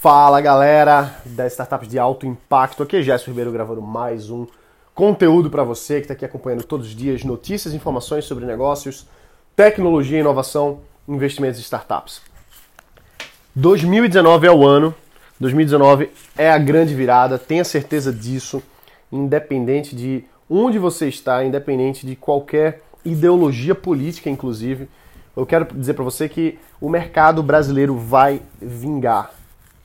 Fala galera das startups de alto impacto, aqui é Gerson Ribeiro gravando mais um conteúdo para você que está aqui acompanhando todos os dias notícias, informações sobre negócios, tecnologia, inovação, investimentos e startups. 2019 é o ano, 2019 é a grande virada, tenha certeza disso, independente de onde você está, independente de qualquer ideologia política, inclusive. Eu quero dizer para você que o mercado brasileiro vai vingar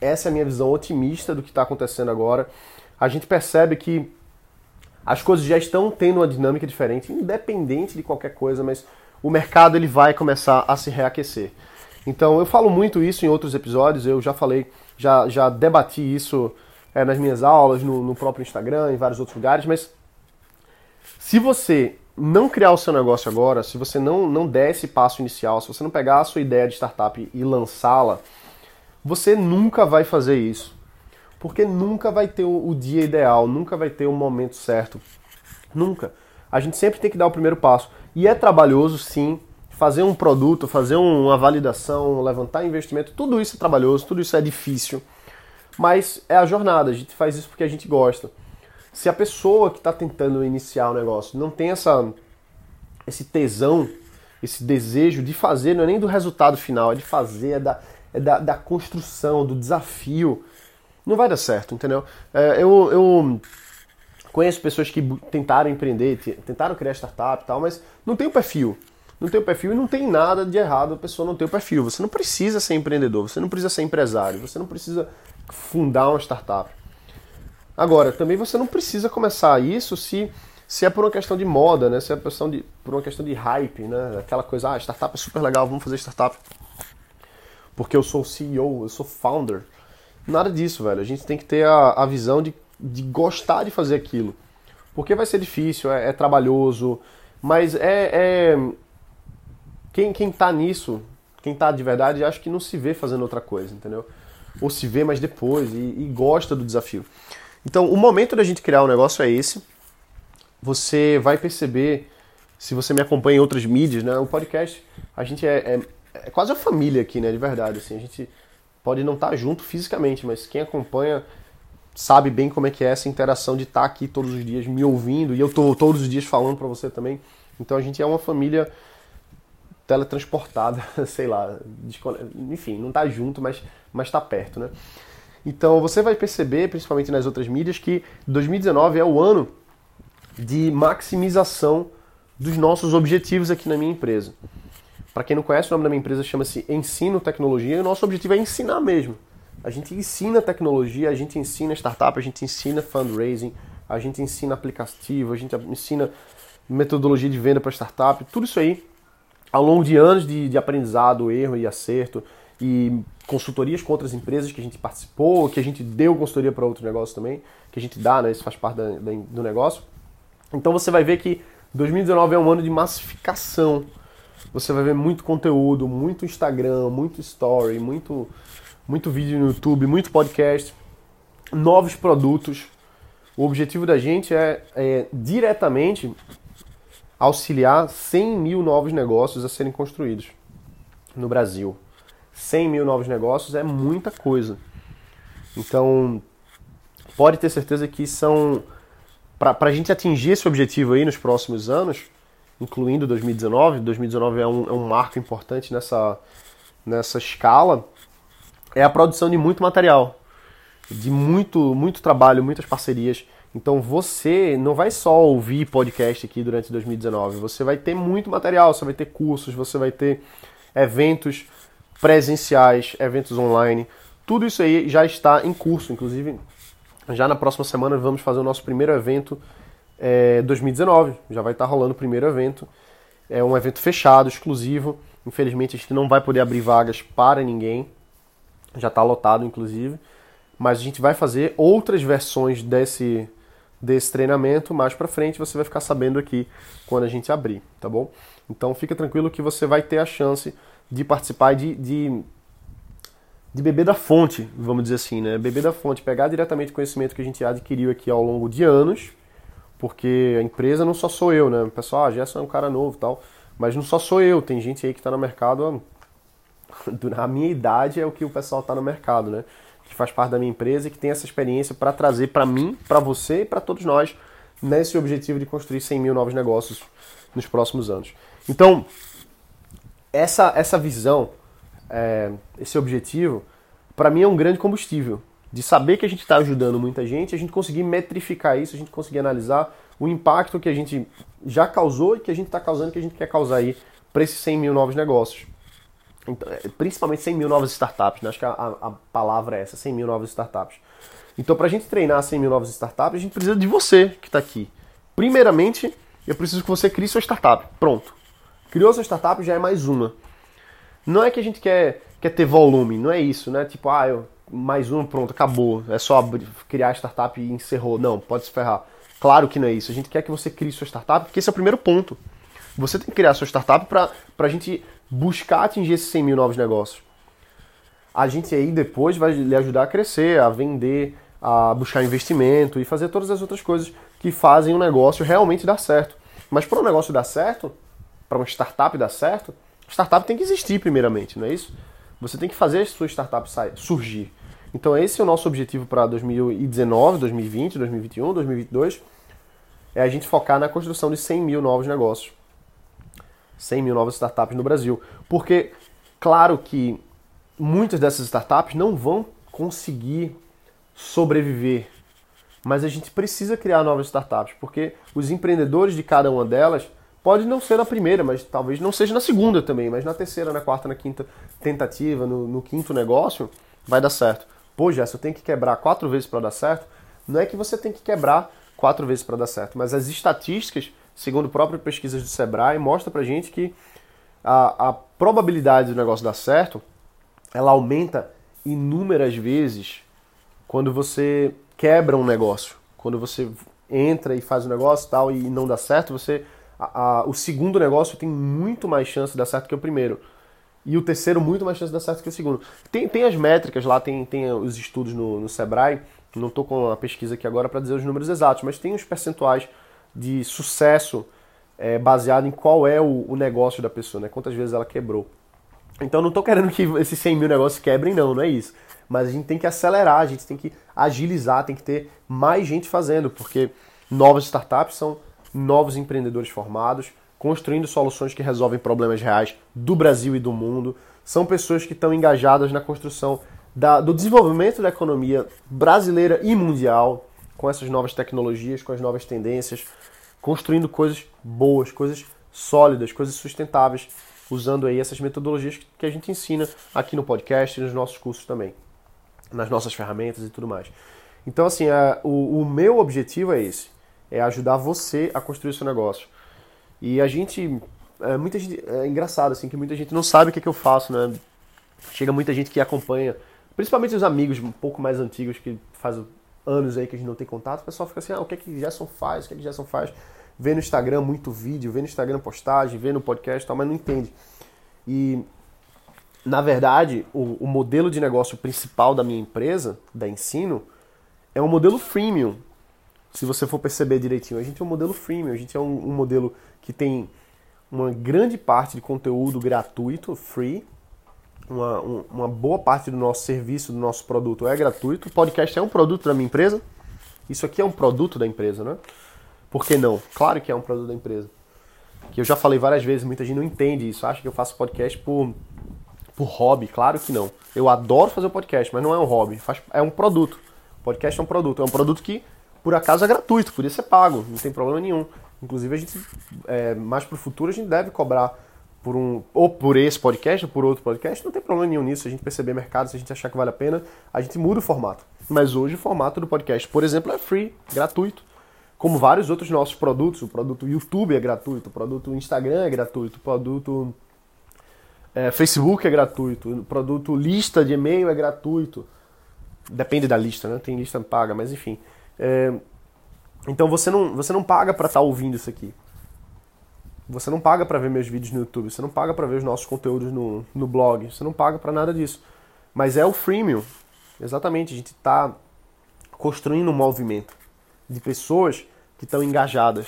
essa é a minha visão otimista do que está acontecendo agora. A gente percebe que as coisas já estão tendo uma dinâmica diferente, independente de qualquer coisa, mas o mercado ele vai começar a se reaquecer. Então eu falo muito isso em outros episódios, eu já falei, já, já debati isso é, nas minhas aulas, no, no próprio Instagram, em vários outros lugares, mas se você não criar o seu negócio agora, se você não, não der esse passo inicial, se você não pegar a sua ideia de startup e lançá-la, você nunca vai fazer isso. Porque nunca vai ter o dia ideal, nunca vai ter o momento certo. Nunca. A gente sempre tem que dar o primeiro passo. E é trabalhoso, sim, fazer um produto, fazer uma validação, levantar investimento, tudo isso é trabalhoso, tudo isso é difícil. Mas é a jornada, a gente faz isso porque a gente gosta. Se a pessoa que está tentando iniciar o negócio não tem essa, esse tesão, esse desejo de fazer, não é nem do resultado final, é de fazer, é da, da, da construção, do desafio, não vai dar certo, entendeu? É, eu, eu conheço pessoas que tentaram empreender, tentaram criar startup e tal, mas não tem o perfil. Não tem o perfil e não tem nada de errado a pessoa não ter o perfil. Você não precisa ser empreendedor, você não precisa ser empresário, você não precisa fundar uma startup. Agora, também você não precisa começar isso se, se é por uma questão de moda, né? Se é por, de, por uma questão de hype, né? Aquela coisa, ah, startup é super legal, vamos fazer startup porque eu sou CEO, eu sou founder. Nada disso, velho. A gente tem que ter a, a visão de, de gostar de fazer aquilo. Porque vai ser difícil, é, é trabalhoso, mas é, é. Quem, quem tá nisso, quem tá de verdade, acho que não se vê fazendo outra coisa, entendeu? Ou se vê, mas depois, e, e gosta do desafio. Então, o momento da gente criar um negócio é esse. Você vai perceber, se você me acompanha em outras mídias, né? O podcast, a gente é, é é quase a família aqui, né? De verdade, assim. A gente pode não estar tá junto fisicamente, mas quem acompanha sabe bem como é que é essa interação de estar tá aqui todos os dias me ouvindo e eu tô todos os dias falando para você também. Então a gente é uma família teletransportada, sei lá, enfim, não tá junto, mas mas tá perto, né? Então você vai perceber, principalmente nas outras mídias, que 2019 é o ano de maximização dos nossos objetivos aqui na minha empresa. Para quem não conhece, o nome da minha empresa chama-se Ensino Tecnologia e o nosso objetivo é ensinar mesmo. A gente ensina tecnologia, a gente ensina startup, a gente ensina fundraising, a gente ensina aplicativo, a gente ensina metodologia de venda para startup, tudo isso aí ao longo de anos de, de aprendizado, erro e acerto e consultorias com outras empresas que a gente participou, que a gente deu consultoria para outros negócios também, que a gente dá, né? Isso faz parte da, da, do negócio. Então você vai ver que 2019 é um ano de massificação você vai ver muito conteúdo, muito Instagram, muito story, muito, muito vídeo no YouTube, muito podcast, novos produtos. O objetivo da gente é, é diretamente auxiliar 100 mil novos negócios a serem construídos no Brasil. 100 mil novos negócios é muita coisa. Então, pode ter certeza que são. Para a gente atingir esse objetivo aí nos próximos anos, incluindo 2019, 2019 é um, é um marco importante nessa, nessa escala, é a produção de muito material, de muito, muito trabalho, muitas parcerias. Então você não vai só ouvir podcast aqui durante 2019, você vai ter muito material, você vai ter cursos, você vai ter eventos presenciais, eventos online. Tudo isso aí já está em curso, inclusive já na próxima semana vamos fazer o nosso primeiro evento é, 2019. Já vai estar rolando o primeiro evento. É um evento fechado, exclusivo. Infelizmente a gente não vai poder abrir vagas para ninguém. Já está lotado, inclusive. Mas a gente vai fazer outras versões desse, desse treinamento. Mais para frente você vai ficar sabendo aqui quando a gente abrir, tá bom? Então fica tranquilo que você vai ter a chance de participar de, de, de beber da fonte, vamos dizer assim, né? Beber da fonte, pegar diretamente o conhecimento que a gente adquiriu aqui ao longo de anos porque a empresa não só sou eu, né? O pessoal, ah, Gerson é um cara novo tal, mas não só sou eu, tem gente aí que está no mercado, a minha idade é o que o pessoal está no mercado, né? que faz parte da minha empresa e que tem essa experiência para trazer para mim, para você e para todos nós nesse objetivo de construir 100 mil novos negócios nos próximos anos. Então, essa, essa visão, é, esse objetivo, para mim é um grande combustível. De saber que a gente está ajudando muita gente, a gente conseguir metrificar isso, a gente conseguir analisar o impacto que a gente já causou e que a gente está causando, que a gente quer causar aí para esses 100 mil novos negócios. Então, é, principalmente 100 mil novas startups, né? acho que a, a, palavra é essa, 100 mil novas startups. Então, para a gente treinar 100 mil novas startups, a gente precisa de você que está aqui. Primeiramente, eu preciso que você crie sua startup. Pronto. Criou sua startup, já é mais uma. Não é que a gente quer, quer ter volume, não é isso, né? Tipo, ah, eu, mais uma, pronto, acabou. É só criar a startup e encerrou. Não, pode se ferrar. Claro que não é isso. A gente quer que você crie sua startup, porque esse é o primeiro ponto. Você tem que criar sua startup para a gente buscar atingir esses 100 mil novos negócios. A gente aí depois vai lhe ajudar a crescer, a vender, a buscar investimento e fazer todas as outras coisas que fazem o negócio realmente dar certo. Mas para um negócio dar certo, para uma startup dar certo, startup tem que existir primeiramente, não é isso? Você tem que fazer a sua startup surgir. Então esse é o nosso objetivo para 2019, 2020, 2021, 2022, é a gente focar na construção de 100 mil novos negócios. 100 mil novas startups no Brasil. Porque, claro que muitas dessas startups não vão conseguir sobreviver, mas a gente precisa criar novas startups, porque os empreendedores de cada uma delas pode não ser na primeira, mas talvez não seja na segunda também, mas na terceira, na quarta, na quinta tentativa, no, no quinto negócio, vai dar certo. Pô, Jess, eu tenho que quebrar quatro vezes para dar certo. Não é que você tem que quebrar quatro vezes para dar certo, mas as estatísticas segundo próprias pesquisas do Sebrae, mostra pra gente que a, a probabilidade do negócio dar certo, ela aumenta inúmeras vezes quando você quebra um negócio. Quando você entra e faz o um negócio tal e não dá certo, você a, a, o segundo negócio tem muito mais chance de dar certo que o primeiro. E o terceiro, muito mais chance de dar certo que o segundo. Tem, tem as métricas lá, tem, tem os estudos no, no Sebrae. Não estou com a pesquisa aqui agora para dizer os números exatos, mas tem os percentuais de sucesso é, baseado em qual é o, o, negócio da pessoa, né? Quantas vezes ela quebrou. Então não estou querendo que esses 100 mil negócios quebrem, não, não é isso. Mas a gente tem que acelerar, a gente tem que agilizar, tem que ter mais gente fazendo, porque novas startups são novos empreendedores formados, construindo soluções que resolvem problemas reais do Brasil e do mundo. São pessoas que estão engajadas na construção da, do desenvolvimento da economia brasileira e mundial, com essas novas tecnologias, com as novas tendências, construindo coisas boas, coisas sólidas, coisas sustentáveis, usando aí essas metodologias que a gente ensina aqui no podcast e nos nossos cursos também, nas nossas ferramentas e tudo mais. Então, assim, a, o, o meu objetivo é esse, é ajudar você a construir seu negócio. E a gente, é, muita gente, é engraçado assim, que muita gente não sabe o que, é que eu faço, né? Chega muita gente que acompanha, principalmente os amigos um pouco mais antigos que fazem anos aí que a gente não tem contato, o pessoal fica assim, ah, o que é que Gerson faz? O que é que Gerson faz? Vê no Instagram muito vídeo, vê no Instagram postagem, vê no podcast e tal, mas não entende. E, na verdade, o, o modelo de negócio principal da minha empresa, da Ensino, é um modelo freemium. Se você for perceber direitinho, a gente é um modelo freemium, a gente é um, um modelo que tem uma grande parte de conteúdo gratuito, free, uma, uma boa parte do nosso serviço, do nosso produto é gratuito. O podcast é um produto da minha empresa. Isso aqui é um produto da empresa, né? Por que não? Claro que é um produto da empresa. Que eu já falei várias vezes, muita gente não entende isso, acha que eu faço podcast por, por hobby. Claro que não. Eu adoro fazer podcast, mas não é um hobby, faz, é um produto. Podcast é um produto. É um produto que, por acaso, é gratuito, podia ser pago, não tem problema nenhum. Inclusive, a gente, é, mais para o futuro, a gente deve cobrar por um ou por esse podcast ou por outro podcast, não tem problema nenhum nisso. A gente perceber mercado, se a gente achar que vale a pena, a gente muda o formato. Mas hoje o formato do podcast, por exemplo, é free, gratuito. Como vários outros nossos produtos, o produto YouTube é gratuito, o produto Instagram é gratuito, o produto é, Facebook é gratuito, o produto lista de e-mail é gratuito. Depende da lista, né? Tem lista paga, mas enfim. É, então você não, você não paga para estar tá ouvindo isso aqui. Você não paga para ver meus vídeos no YouTube, você não paga para ver os nossos conteúdos no, no blog, você não paga para nada disso. Mas é o freemium. Exatamente, a gente está construindo um movimento de pessoas que estão engajadas,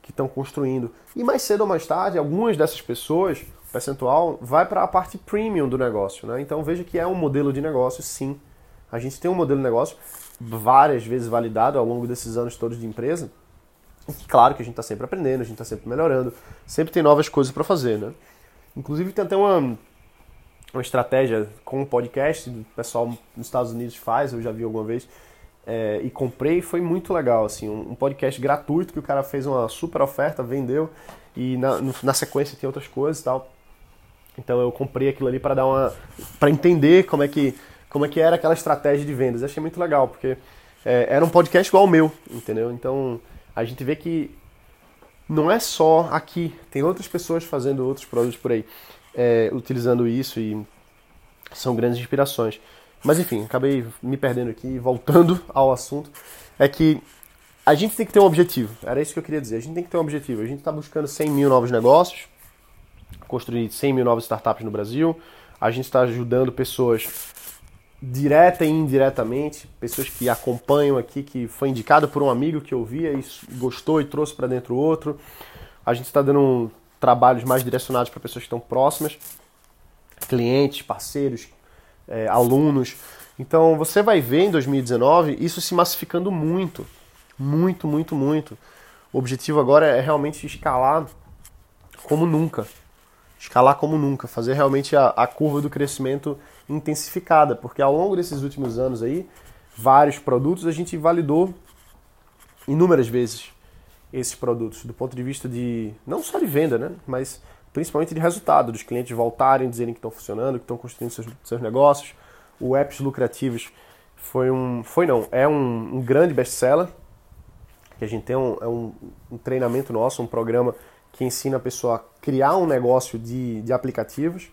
que estão construindo. E mais cedo ou mais tarde, algumas dessas pessoas, percentual, vai para a parte premium do negócio. Né? Então veja que é um modelo de negócio, sim. A gente tem um modelo de negócio várias vezes validado ao longo desses anos todos de empresa. E claro que a gente está sempre aprendendo, a gente está sempre melhorando, sempre tem novas coisas para fazer, né? Inclusive tem até uma, uma estratégia com o podcast, o pessoal nos Estados Unidos faz, eu já vi alguma vez, é, e comprei, foi muito legal, assim, um, um, podcast gratuito que o cara fez uma super oferta, vendeu, e na, no, na sequência tem outras coisas e tal. Então eu comprei aquilo ali para dar uma, para entender como é que como é que era aquela estratégia de vendas. Eu achei muito legal porque é, era um podcast igual ao meu, entendeu? Então a gente vê que não é só aqui, tem outras pessoas fazendo outros produtos por aí, é, utilizando isso e são grandes inspirações. Mas enfim, acabei me perdendo aqui, voltando ao assunto, é que a gente tem que ter um objetivo. Era isso que eu queria dizer. A gente tem que ter um objetivo. A gente está buscando 100 mil novos negócios, construir 100 mil novas startups no Brasil. A gente está ajudando pessoas direta e indiretamente, pessoas que acompanham aqui, que foi indicado por um amigo que ouvia e gostou e trouxe para dentro outro. A gente está dando trabalhos mais direcionados para pessoas que estão próximas, clientes, parceiros, é, alunos. Então você vai ver em 2019 isso se massificando muito, muito, muito, muito. O objetivo agora é realmente escalar como nunca. Escalar como nunca, fazer realmente a, a curva do crescimento intensificada, porque ao longo desses últimos anos aí, vários produtos a gente validou inúmeras vezes esses produtos do ponto de vista de não só de venda, né, mas principalmente de resultado, dos clientes voltarem, dizerem que estão funcionando, que estão construindo seus, seus negócios. O Apps Lucrativos foi um, foi não, é um, um grande best-seller, que a gente tem um, é um, um treinamento nosso, um programa que ensina a pessoa a criar um negócio de, de aplicativos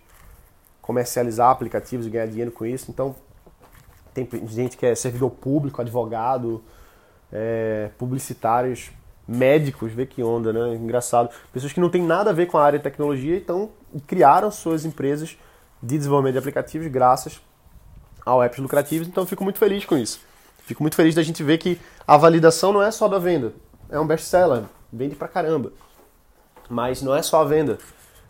comercializar aplicativos e ganhar dinheiro com isso. Então, tem gente que é servidor público, advogado, é, publicitários, médicos, vê que onda, né? Engraçado. Pessoas que não têm nada a ver com a área de tecnologia então criaram suas empresas de desenvolvimento de aplicativos graças ao apps lucrativos. Então, fico muito feliz com isso. Fico muito feliz da gente ver que a validação não é só da venda. É um best-seller, vende pra caramba. Mas não é só a venda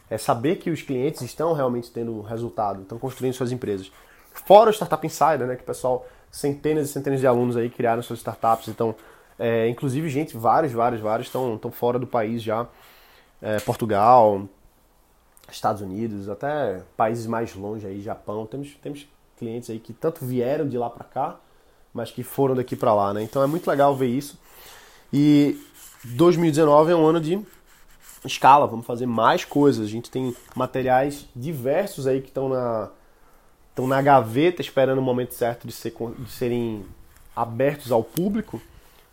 é saber que os clientes estão realmente tendo resultado, estão construindo suas empresas. Fora o Startup Insider, né, que o pessoal, centenas e centenas de alunos aí criaram suas startups, então, é, inclusive gente, vários, vários, vários estão, fora do país já, é, Portugal, Estados Unidos, até países mais longe aí, Japão, temos, temos clientes aí que tanto vieram de lá para cá, mas que foram daqui para lá, né? Então é muito legal ver isso. E 2019 é um ano de escala, vamos fazer mais coisas. A gente tem materiais diversos aí que estão na, estão na gaveta esperando o momento certo de, ser, de serem abertos ao público,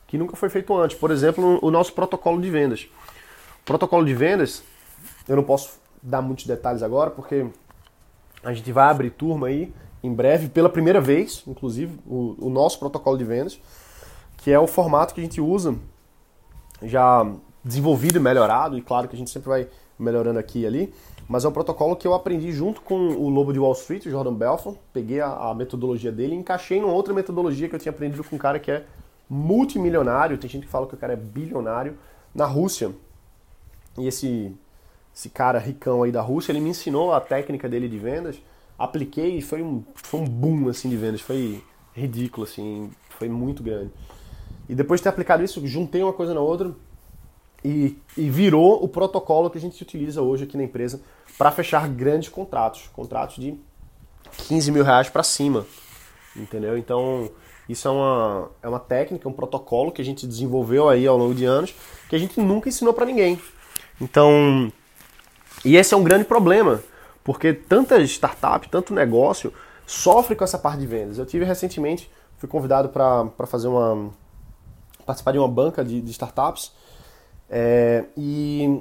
que nunca foi feito antes. Por exemplo, o nosso protocolo de vendas. O protocolo de vendas, eu não posso dar muitos detalhes agora, porque a gente vai abrir turma aí em breve, pela primeira vez, inclusive, o, o nosso protocolo de vendas, que é o formato que a gente usa já desenvolvido e melhorado, e claro que a gente sempre vai melhorando aqui e ali, mas é um protocolo que eu aprendi junto com o Lobo de Wall Street, o Jordan Belfort, peguei a, a metodologia dele e encaixei numa outra metodologia que eu tinha aprendido com um cara que é multimilionário, tem gente que fala que o cara é bilionário, na Rússia. E esse, esse cara ricão aí da Rússia, ele me ensinou a técnica dele de vendas, apliquei e foi um, foi um boom assim de vendas, foi ridículo assim, foi muito grande. E depois de ter aplicado isso, juntei uma coisa na outra, e, e virou o protocolo que a gente utiliza hoje aqui na empresa para fechar grandes contratos, contratos de 15 mil reais para cima, entendeu? Então isso é uma, é uma técnica, um protocolo que a gente desenvolveu aí ao longo de anos que a gente nunca ensinou para ninguém. Então, e esse é um grande problema, porque tanta startup, tanto negócio sofre com essa parte de vendas. Eu tive recentemente, fui convidado para fazer uma participar de uma banca de, de startups é, e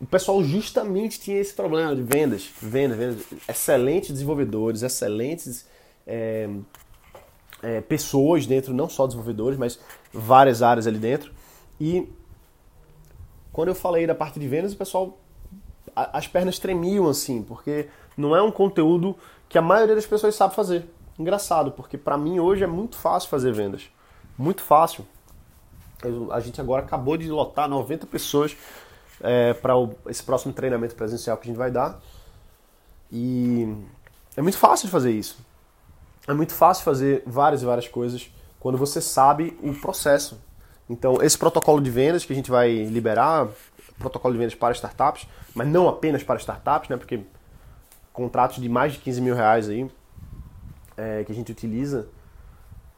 o pessoal justamente tinha esse problema de vendas, vendas, vendas. Excelentes desenvolvedores, excelentes é, é, pessoas dentro, não só desenvolvedores, mas várias áreas ali dentro. E quando eu falei da parte de vendas, o pessoal as pernas tremiam assim, porque não é um conteúdo que a maioria das pessoas sabe fazer. Engraçado, porque para mim hoje é muito fácil fazer vendas. Muito fácil. A gente agora acabou de lotar 90 pessoas é, para esse próximo treinamento presencial que a gente vai dar. E é muito fácil de fazer isso. é muito fácil fazer várias e várias coisas quando você sabe o processo. Então, esse protocolo de vendas que a gente vai liberar, protocolo de vendas para startups, mas não apenas para startups, né? Porque contratos de mais de 15 mil reais aí é, que a gente utiliza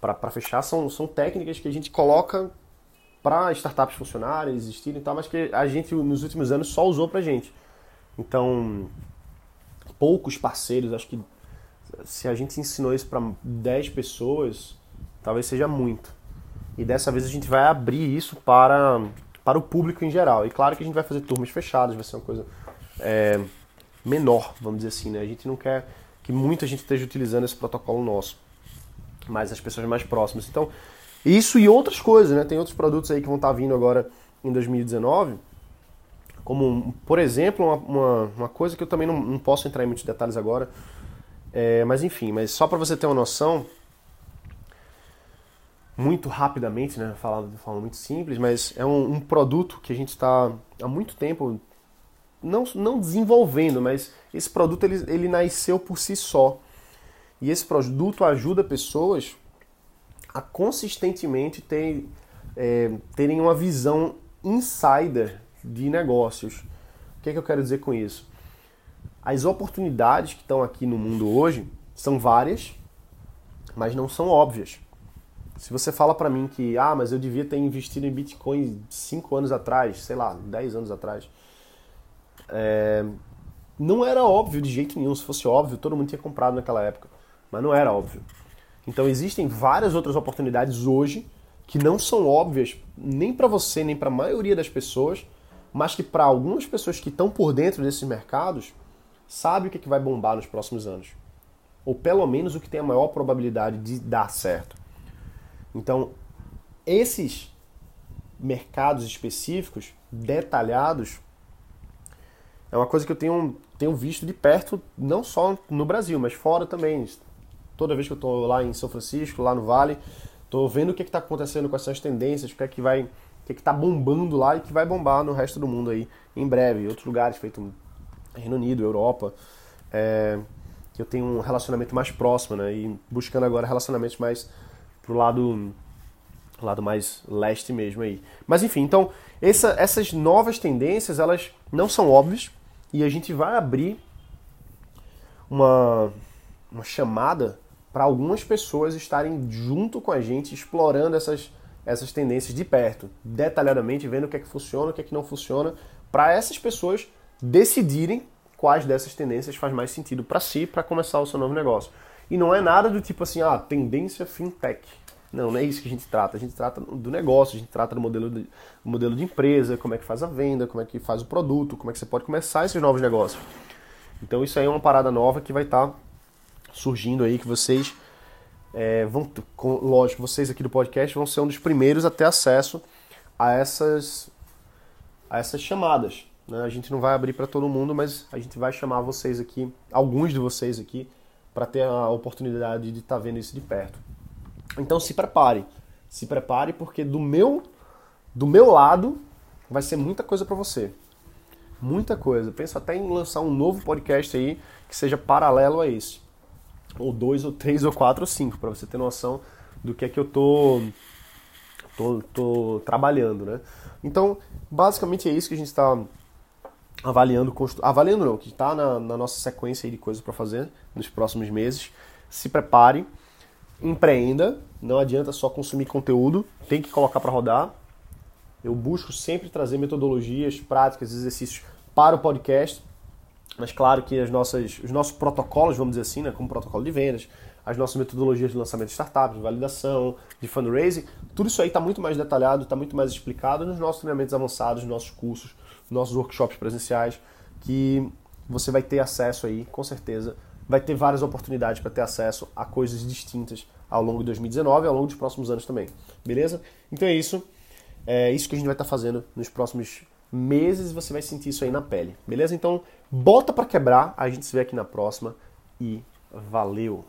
para fechar são, são técnicas que a gente coloca para startups funcionarem, existirem e tal, mas que a gente nos últimos anos só usou para gente. Então, poucos parceiros, acho que se a gente ensinou isso para 10 pessoas, talvez seja muito. E dessa vez a gente vai abrir isso para, para o público em geral. E claro que a gente vai fazer turmas fechadas, vai ser uma coisa é, menor, vamos dizer assim. Né? A gente não quer que muita gente esteja utilizando esse protocolo nosso, mas as pessoas mais próximas. Então, isso e outras coisas, né? Tem outros produtos aí que vão estar vindo agora em 2019, como, por exemplo, uma, uma, uma coisa que eu também não, não, posso entrar em muitos detalhes agora, é, mas enfim, mas só para você ter uma noção, muito rapidamente, né? Falando de forma muito simples, mas é um, um produto que a gente está há muito tempo não, não desenvolvendo, mas esse produto ele, ele nasceu por si só. E esse produto ajuda pessoas a consistentemente ter, é, terem uma visão insider de negócios. O que, é que eu quero dizer com isso? As oportunidades que estão aqui no mundo hoje são várias, mas não são óbvias. Se você fala para mim que, ah, mas eu devia ter investido em Bitcoin 5 anos atrás, sei lá, 10 anos atrás, é, não era óbvio de jeito nenhum. Se fosse óbvio, todo mundo tinha comprado naquela época. Mas não era óbvio. Então existem várias outras oportunidades hoje que não são óbvias nem para você, nem para a maioria das pessoas, mas que para algumas pessoas que estão por dentro desses mercados, sabe o que, é que vai bombar nos próximos anos. Ou pelo menos o que tem a maior probabilidade de dar certo. Então, esses mercados específicos, detalhados, é uma coisa que eu tenho, tenho visto de perto, não só no Brasil, mas fora também. Toda vez que eu estou lá em São Francisco, lá no Vale, estou vendo o que está acontecendo com essas tendências, o que é que vai, o que é está bombando lá e que vai bombar no resto do mundo aí em breve, outros lugares, feito Reino Unido, Europa, é, que eu tenho um relacionamento mais próximo, né? E buscando agora relacionamentos mais pro lado lado mais leste mesmo aí. Mas enfim, então essa, essas novas tendências elas não são óbvias e a gente vai abrir uma, uma chamada para algumas pessoas estarem junto com a gente explorando essas, essas tendências de perto, detalhadamente vendo o que é que funciona, o que é que não funciona, para essas pessoas decidirem quais dessas tendências faz mais sentido para si para começar o seu novo negócio. E não é nada do tipo assim, ah, tendência fintech. Não, não é isso que a gente trata. A gente trata do negócio, a gente trata do modelo de, modelo de empresa, como é que faz a venda, como é que faz o produto, como é que você pode começar esses novos negócios. Então isso aí é uma parada nova que vai estar tá surgindo aí, que vocês é, vão, lógico, vocês aqui do podcast vão ser um dos primeiros a ter acesso a essas, a essas chamadas. Né? A gente não vai abrir para todo mundo, mas a gente vai chamar vocês aqui, alguns de vocês aqui, para ter a oportunidade de estar tá vendo isso de perto. Então se prepare. Se prepare porque do meu do meu lado vai ser muita coisa para você. Muita coisa. Penso até em lançar um novo podcast aí que seja paralelo a esse. Ou dois, ou três, ou quatro, ou cinco, para você ter noção do que é que eu tô, tô, tô trabalhando, né? Então, basicamente é isso que a gente está avaliando, avaliando não, que está na, na, nossa sequência de coisas para fazer nos próximos meses. Se prepare empreenda, não adianta só consumir conteúdo, tem que colocar para rodar. Eu busco sempre trazer metodologias, práticas, exercícios para o podcast, mas claro que as nossas, os nossos protocolos, vamos dizer assim, né, como protocolo de vendas, as nossas metodologias de lançamento de startups, de validação, de fundraising, tudo isso aí está muito mais detalhado, está muito mais explicado nos nossos treinamentos avançados, nos nossos cursos, nos nossos workshops presenciais, que você vai ter acesso aí, com certeza, vai ter várias oportunidades para ter acesso a coisas distintas ao longo de 2019 e ao longo dos próximos anos também. Beleza? Então é isso. É isso que a gente vai estar tá fazendo nos próximos meses. Você vai sentir isso aí na pele. Beleza? Então, bota para quebrar. A gente se vê aqui na próxima e valeu!